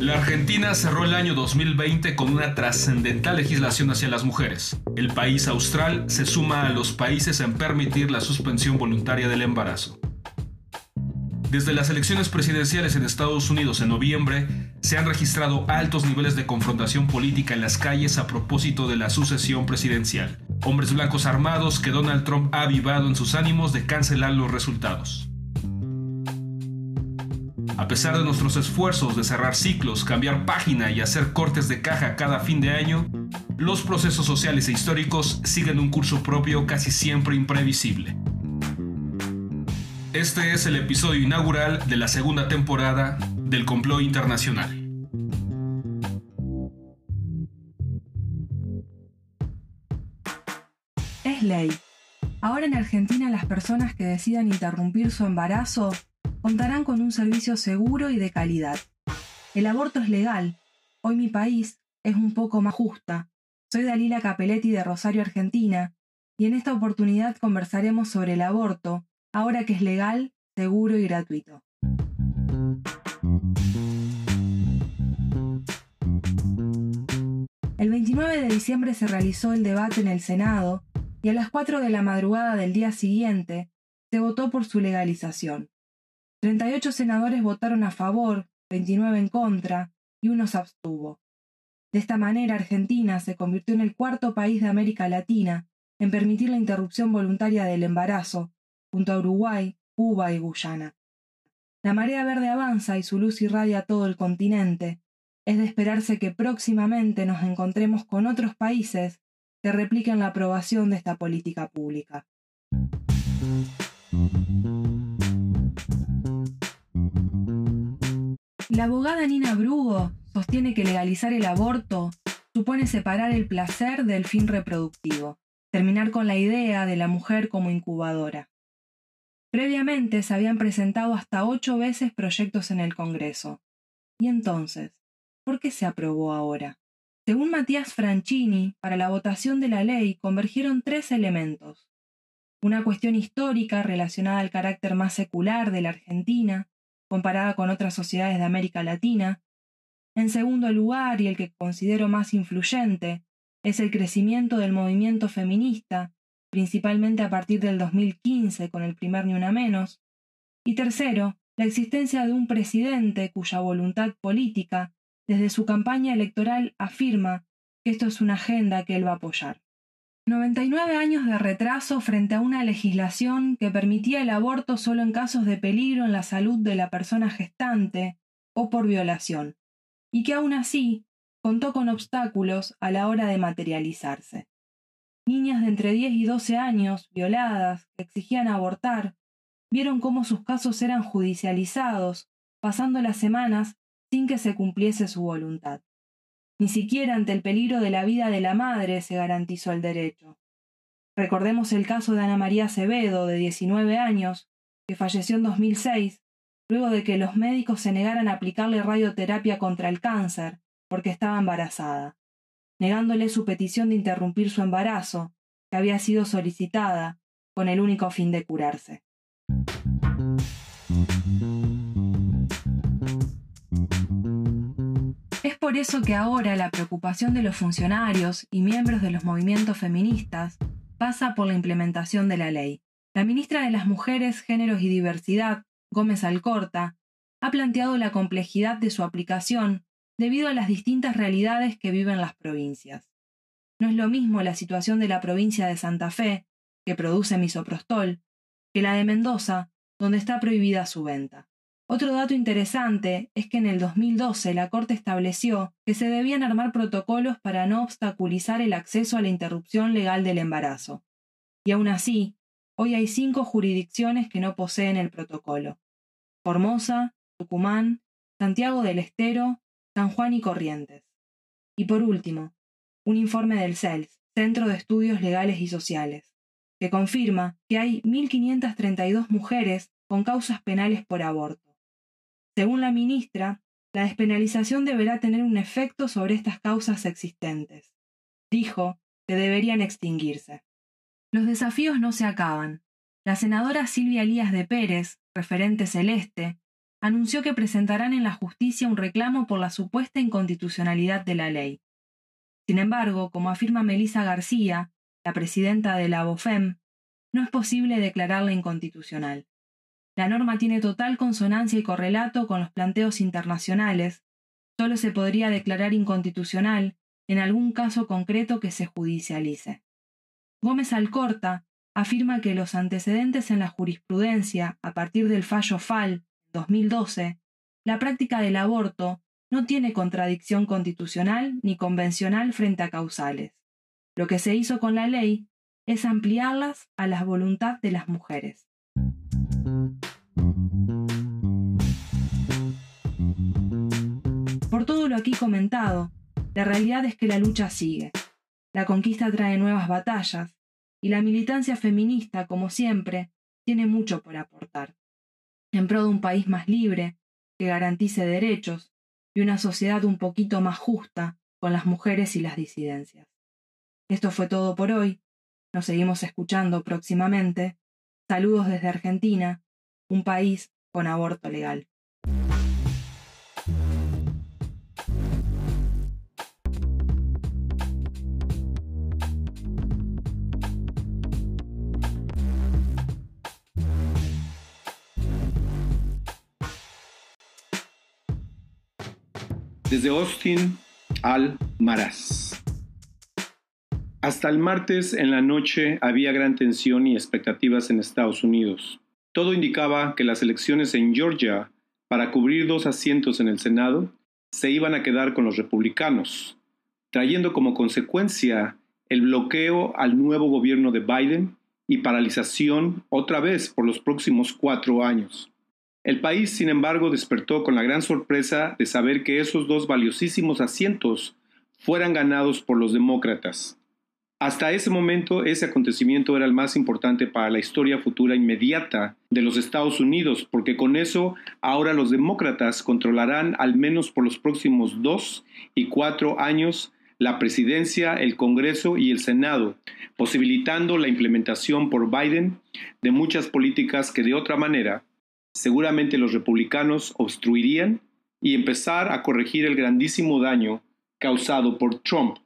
La Argentina cerró el año 2020 con una trascendental legislación hacia las mujeres. El país austral se suma a los países en permitir la suspensión voluntaria del embarazo. Desde las elecciones presidenciales en Estados Unidos en noviembre, se han registrado altos niveles de confrontación política en las calles a propósito de la sucesión presidencial. Hombres blancos armados que Donald Trump ha avivado en sus ánimos de cancelar los resultados. A pesar de nuestros esfuerzos de cerrar ciclos, cambiar página y hacer cortes de caja cada fin de año, los procesos sociales e históricos siguen un curso propio casi siempre imprevisible. Este es el episodio inaugural de la segunda temporada del Complot Internacional. Es ley. Ahora en Argentina las personas que decidan interrumpir su embarazo contarán con un servicio seguro y de calidad. El aborto es legal. Hoy mi país es un poco más justa. Soy Dalila Capelletti de Rosario, Argentina, y en esta oportunidad conversaremos sobre el aborto, ahora que es legal, seguro y gratuito. El 29 de diciembre se realizó el debate en el Senado y a las 4 de la madrugada del día siguiente se votó por su legalización. 38 senadores votaron a favor, 29 en contra y uno se abstuvo. De esta manera, Argentina se convirtió en el cuarto país de América Latina en permitir la interrupción voluntaria del embarazo, junto a Uruguay, Cuba y Guyana. La marea verde avanza y su luz irradia todo el continente. Es de esperarse que próximamente nos encontremos con otros países que repliquen la aprobación de esta política pública. La abogada Nina Brugo sostiene que legalizar el aborto supone separar el placer del fin reproductivo, terminar con la idea de la mujer como incubadora. Previamente se habían presentado hasta ocho veces proyectos en el Congreso. ¿Y entonces? ¿Por qué se aprobó ahora? Según Matías Franchini, para la votación de la ley convergieron tres elementos. Una cuestión histórica relacionada al carácter más secular de la Argentina, comparada con otras sociedades de América Latina. En segundo lugar, y el que considero más influyente, es el crecimiento del movimiento feminista, principalmente a partir del 2015 con el primer Ni Una Menos. Y tercero, la existencia de un presidente cuya voluntad política, desde su campaña electoral, afirma que esto es una agenda que él va a apoyar. 99 años de retraso frente a una legislación que permitía el aborto solo en casos de peligro en la salud de la persona gestante o por violación, y que aún así contó con obstáculos a la hora de materializarse. Niñas de entre 10 y 12 años, violadas, que exigían abortar, vieron cómo sus casos eran judicializados, pasando las semanas sin que se cumpliese su voluntad. Ni siquiera ante el peligro de la vida de la madre se garantizó el derecho. Recordemos el caso de Ana María Acevedo, de 19 años, que falleció en 2006, luego de que los médicos se negaran a aplicarle radioterapia contra el cáncer, porque estaba embarazada, negándole su petición de interrumpir su embarazo, que había sido solicitada, con el único fin de curarse. Por eso que ahora la preocupación de los funcionarios y miembros de los movimientos feministas pasa por la implementación de la ley. La ministra de las Mujeres, Géneros y Diversidad, Gómez Alcorta, ha planteado la complejidad de su aplicación debido a las distintas realidades que viven las provincias. No es lo mismo la situación de la provincia de Santa Fe, que produce misoprostol, que la de Mendoza, donde está prohibida su venta. Otro dato interesante es que en el 2012 la Corte estableció que se debían armar protocolos para no obstaculizar el acceso a la interrupción legal del embarazo. Y aún así, hoy hay cinco jurisdicciones que no poseen el protocolo. Formosa, Tucumán, Santiago del Estero, San Juan y Corrientes. Y por último, un informe del CELS, Centro de Estudios Legales y Sociales, que confirma que hay 1.532 mujeres con causas penales por aborto. Según la ministra, la despenalización deberá tener un efecto sobre estas causas existentes. Dijo que deberían extinguirse. Los desafíos no se acaban. La senadora Silvia Elías de Pérez, referente celeste, anunció que presentarán en la justicia un reclamo por la supuesta inconstitucionalidad de la ley. Sin embargo, como afirma Melissa García, la presidenta de la BOFEM, no es posible declararla inconstitucional. La norma tiene total consonancia y correlato con los planteos internacionales. Solo se podría declarar inconstitucional en algún caso concreto que se judicialice. Gómez Alcorta afirma que los antecedentes en la jurisprudencia, a partir del fallo FAL 2012, la práctica del aborto no tiene contradicción constitucional ni convencional frente a causales. Lo que se hizo con la ley es ampliarlas a la voluntad de las mujeres. Por todo lo aquí comentado, la realidad es que la lucha sigue. La conquista trae nuevas batallas y la militancia feminista, como siempre, tiene mucho por aportar. En pro de un país más libre, que garantice derechos y una sociedad un poquito más justa con las mujeres y las disidencias. Esto fue todo por hoy. Nos seguimos escuchando próximamente. Saludos desde Argentina, un país con aborto legal. Desde Austin al Maras. Hasta el martes en la noche había gran tensión y expectativas en Estados Unidos. Todo indicaba que las elecciones en Georgia para cubrir dos asientos en el Senado se iban a quedar con los republicanos, trayendo como consecuencia el bloqueo al nuevo gobierno de Biden y paralización otra vez por los próximos cuatro años. El país, sin embargo, despertó con la gran sorpresa de saber que esos dos valiosísimos asientos fueran ganados por los demócratas. Hasta ese momento, ese acontecimiento era el más importante para la historia futura inmediata de los Estados Unidos, porque con eso ahora los demócratas controlarán al menos por los próximos dos y cuatro años la presidencia, el Congreso y el Senado, posibilitando la implementación por Biden de muchas políticas que de otra manera seguramente los republicanos obstruirían y empezar a corregir el grandísimo daño causado por Trump.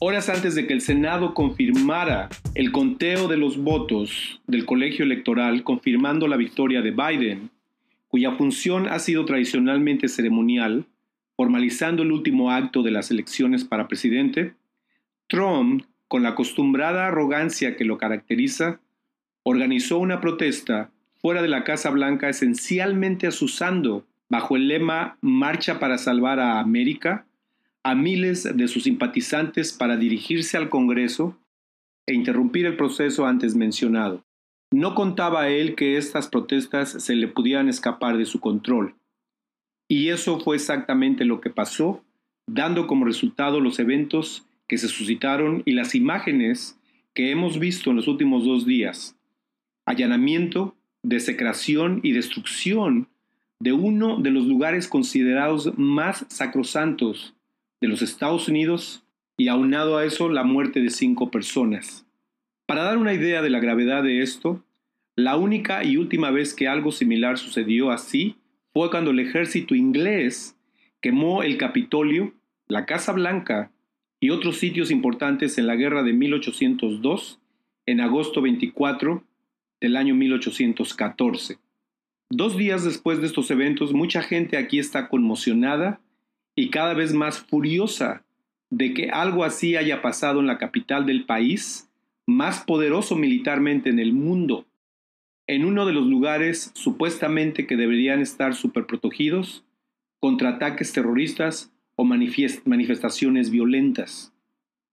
Horas antes de que el Senado confirmara el conteo de los votos del colegio electoral confirmando la victoria de Biden, cuya función ha sido tradicionalmente ceremonial, formalizando el último acto de las elecciones para presidente, Trump con la acostumbrada arrogancia que lo caracteriza, organizó una protesta fuera de la Casa Blanca esencialmente asusando, bajo el lema Marcha para Salvar a América, a miles de sus simpatizantes para dirigirse al Congreso e interrumpir el proceso antes mencionado. No contaba él que estas protestas se le pudieran escapar de su control. Y eso fue exactamente lo que pasó, dando como resultado los eventos que se suscitaron y las imágenes que hemos visto en los últimos dos días. Allanamiento, desecración y destrucción de uno de los lugares considerados más sacrosantos de los Estados Unidos y aunado a eso la muerte de cinco personas. Para dar una idea de la gravedad de esto, la única y última vez que algo similar sucedió así fue cuando el ejército inglés quemó el Capitolio, la Casa Blanca y otros sitios importantes en la guerra de 1802 en agosto 24 del año 1814. Dos días después de estos eventos, mucha gente aquí está conmocionada y cada vez más furiosa de que algo así haya pasado en la capital del país, más poderoso militarmente en el mundo, en uno de los lugares supuestamente que deberían estar superprotegidos contra ataques terroristas o manifestaciones violentas.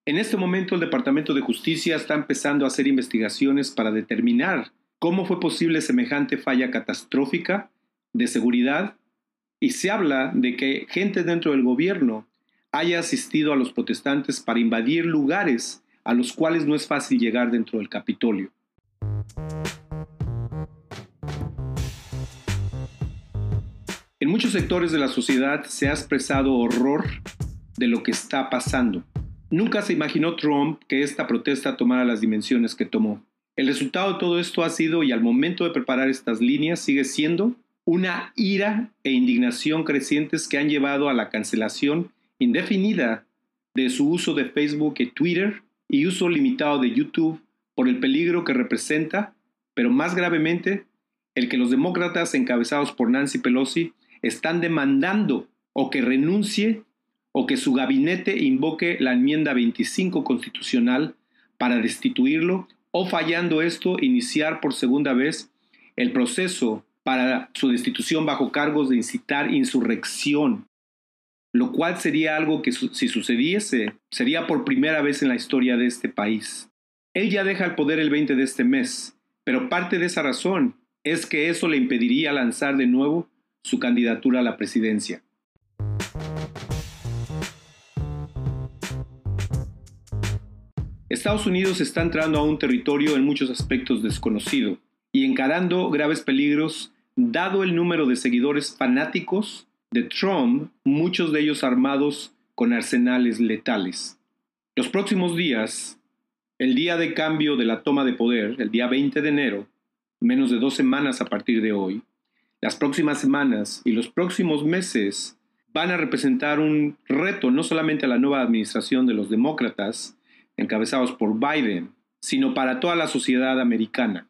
En este momento el Departamento de Justicia está empezando a hacer investigaciones para determinar cómo fue posible semejante falla catastrófica de seguridad y se habla de que gente dentro del gobierno haya asistido a los protestantes para invadir lugares a los cuales no es fácil llegar dentro del Capitolio. En muchos sectores de la sociedad se ha expresado horror de lo que está pasando. Nunca se imaginó Trump que esta protesta tomara las dimensiones que tomó. El resultado de todo esto ha sido, y al momento de preparar estas líneas, sigue siendo una ira e indignación crecientes que han llevado a la cancelación indefinida de su uso de Facebook y Twitter y uso limitado de YouTube por el peligro que representa, pero más gravemente, el que los demócratas encabezados por Nancy Pelosi están demandando o que renuncie o que su gabinete invoque la enmienda 25 constitucional para destituirlo o fallando esto, iniciar por segunda vez el proceso para su destitución bajo cargos de incitar insurrección, lo cual sería algo que si sucediese sería por primera vez en la historia de este país. Él ya deja el poder el 20 de este mes, pero parte de esa razón es que eso le impediría lanzar de nuevo su candidatura a la presidencia. Estados Unidos está entrando a un territorio en muchos aspectos desconocido y encarando graves peligros dado el número de seguidores fanáticos de Trump, muchos de ellos armados con arsenales letales. Los próximos días, el día de cambio de la toma de poder, el día 20 de enero, menos de dos semanas a partir de hoy, las próximas semanas y los próximos meses van a representar un reto no solamente a la nueva administración de los demócratas, encabezados por Biden, sino para toda la sociedad americana.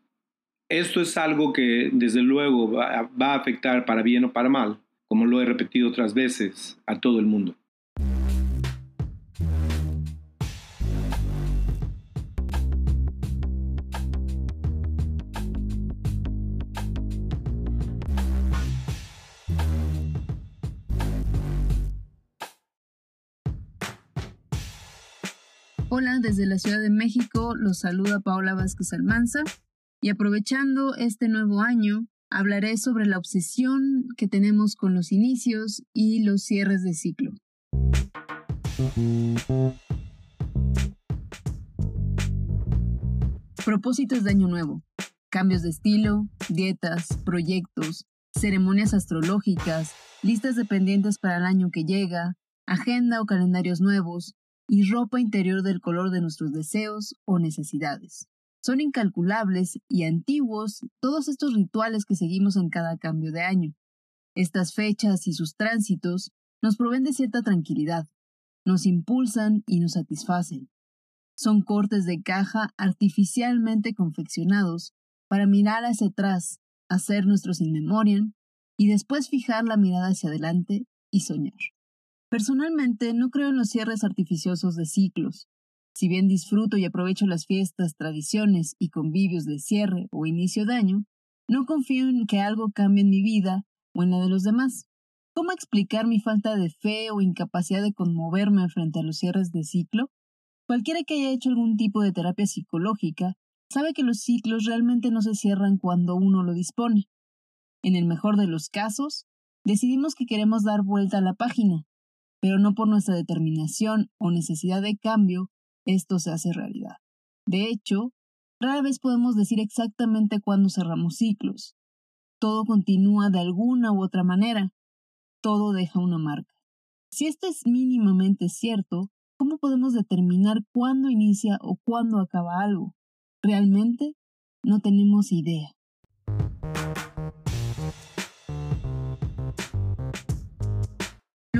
Esto es algo que desde luego va, a afectar para bien o para mal, como lo he repetido otras veces, a todo el mundo. Hola, desde la Ciudad de México los saluda Paola Vázquez Almanza y aprovechando este nuevo año, hablaré sobre la obsesión que tenemos con los inicios y los cierres de ciclo. Propósitos de Año Nuevo. Cambios de estilo, dietas, proyectos, ceremonias astrológicas, listas de pendientes para el año que llega, agenda o calendarios nuevos, y ropa interior del color de nuestros deseos o necesidades. Son incalculables y antiguos todos estos rituales que seguimos en cada cambio de año. Estas fechas y sus tránsitos nos proveen de cierta tranquilidad, nos impulsan y nos satisfacen. Son cortes de caja artificialmente confeccionados para mirar hacia atrás, hacer nuestros in y después fijar la mirada hacia adelante y soñar. Personalmente no creo en los cierres artificiosos de ciclos. Si bien disfruto y aprovecho las fiestas, tradiciones y convivios de cierre o inicio de año, no confío en que algo cambie en mi vida o en la de los demás. ¿Cómo explicar mi falta de fe o incapacidad de conmoverme frente a los cierres de ciclo? Cualquiera que haya hecho algún tipo de terapia psicológica sabe que los ciclos realmente no se cierran cuando uno lo dispone. En el mejor de los casos, decidimos que queremos dar vuelta a la página, pero no por nuestra determinación o necesidad de cambio esto se hace realidad. De hecho, rara vez podemos decir exactamente cuándo cerramos ciclos. Todo continúa de alguna u otra manera. Todo deja una marca. Si esto es mínimamente cierto, ¿cómo podemos determinar cuándo inicia o cuándo acaba algo? Realmente no tenemos idea.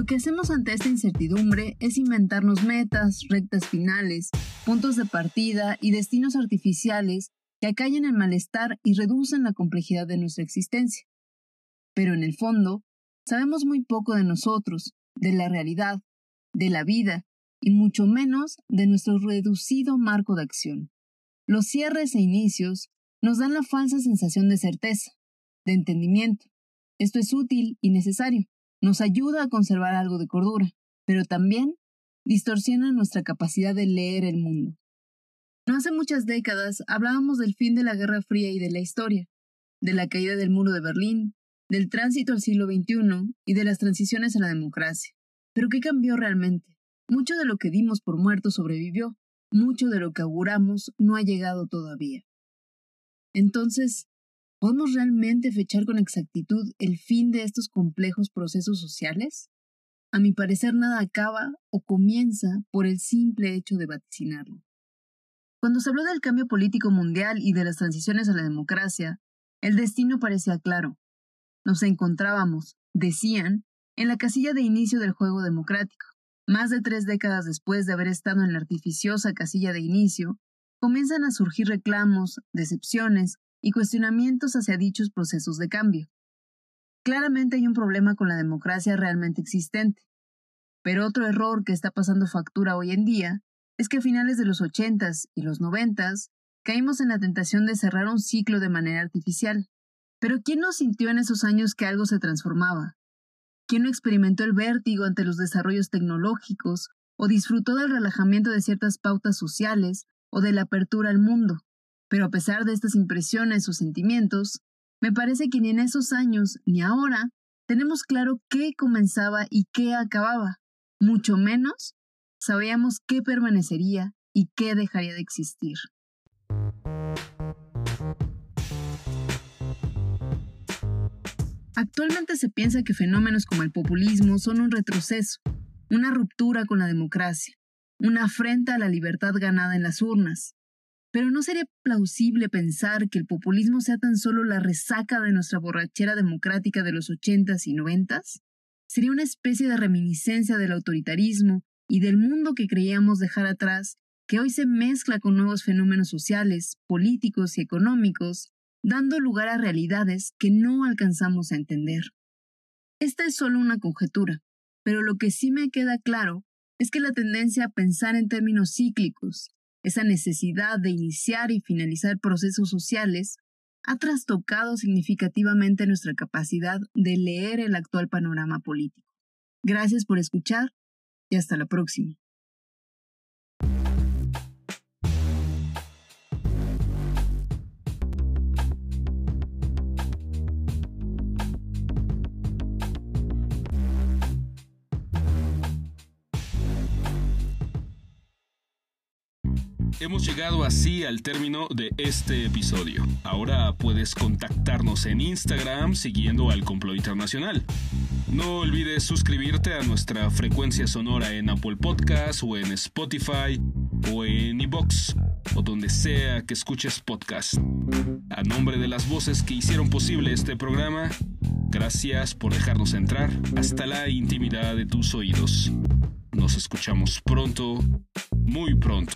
Lo que hacemos ante esta incertidumbre es inventarnos metas, rectas finales, puntos de partida y destinos artificiales que acallen el malestar y reducen la complejidad de nuestra existencia. Pero en el fondo, sabemos muy poco de nosotros, de la realidad, de la vida y mucho menos de nuestro reducido marco de acción. Los cierres e inicios nos dan la falsa sensación de certeza, de entendimiento. Esto es útil y necesario, nos ayuda a conservar algo de cordura, pero también distorsiona nuestra capacidad de leer el mundo. No hace muchas décadas hablábamos del fin de la Guerra Fría y de la historia, de la caída del muro de Berlín, del tránsito al siglo XXI y de las transiciones a la democracia. Pero ¿qué cambió realmente? Mucho de lo que dimos por muerto sobrevivió, mucho de lo que auguramos no ha llegado todavía. Entonces, ¿Podemos realmente fechar con exactitud el fin de estos complejos procesos sociales? A mi parecer nada acaba o comienza por el simple hecho de vaticinarlo. Cuando se habló del cambio político mundial y de las transiciones a la democracia, el destino parecía claro. Nos encontrábamos, decían, en la casilla de inicio del juego democrático. Más de tres décadas después de haber estado en la artificiosa casilla de inicio, comienzan a surgir reclamos, decepciones y cuestionamientos hacia dichos procesos de cambio. Claramente hay un problema con la democracia realmente existente. Pero otro error que está pasando factura hoy en día es que a finales de los ochentas y los noventas caímos en la tentación de cerrar un ciclo de manera artificial. Pero ¿quién no sintió en esos años que algo se transformaba? ¿Quién no experimentó el vértigo ante los desarrollos tecnológicos o disfrutó del relajamiento de ciertas pautas sociales o de la apertura al mundo? Pero a pesar de estas impresiones o sentimientos, me parece que ni en esos años ni ahora tenemos claro qué comenzaba y qué acababa. Mucho menos sabíamos qué permanecería y qué dejaría de existir. Actualmente se piensa que fenómenos como el populismo son un retroceso, una ruptura con la democracia, una afrenta a la libertad ganada en las urnas. Pero ¿no sería plausible pensar que el populismo sea tan solo la resaca de nuestra borrachera democrática de los ochentas y noventas? Sería una especie de reminiscencia del autoritarismo y del mundo que creíamos dejar atrás, que hoy se mezcla con nuevos fenómenos sociales, políticos y económicos dando lugar a realidades que no alcanzamos a entender. Esta es solo una conjetura, pero lo que sí me queda claro es que la tendencia a pensar en términos cíclicos, esa necesidad de iniciar y finalizar procesos sociales, ha trastocado significativamente nuestra capacidad de leer el actual panorama político. Gracias por escuchar y hasta la próxima. Hemos llegado así al término de este episodio. Ahora puedes contactarnos en Instagram siguiendo al Complot Internacional. No olvides suscribirte a nuestra frecuencia sonora en Apple Podcasts o en Spotify o en iBox o donde sea que escuches podcast. A nombre de las voces que hicieron posible este programa, gracias por dejarnos entrar hasta la intimidad de tus oídos. Nos escuchamos pronto, muy pronto,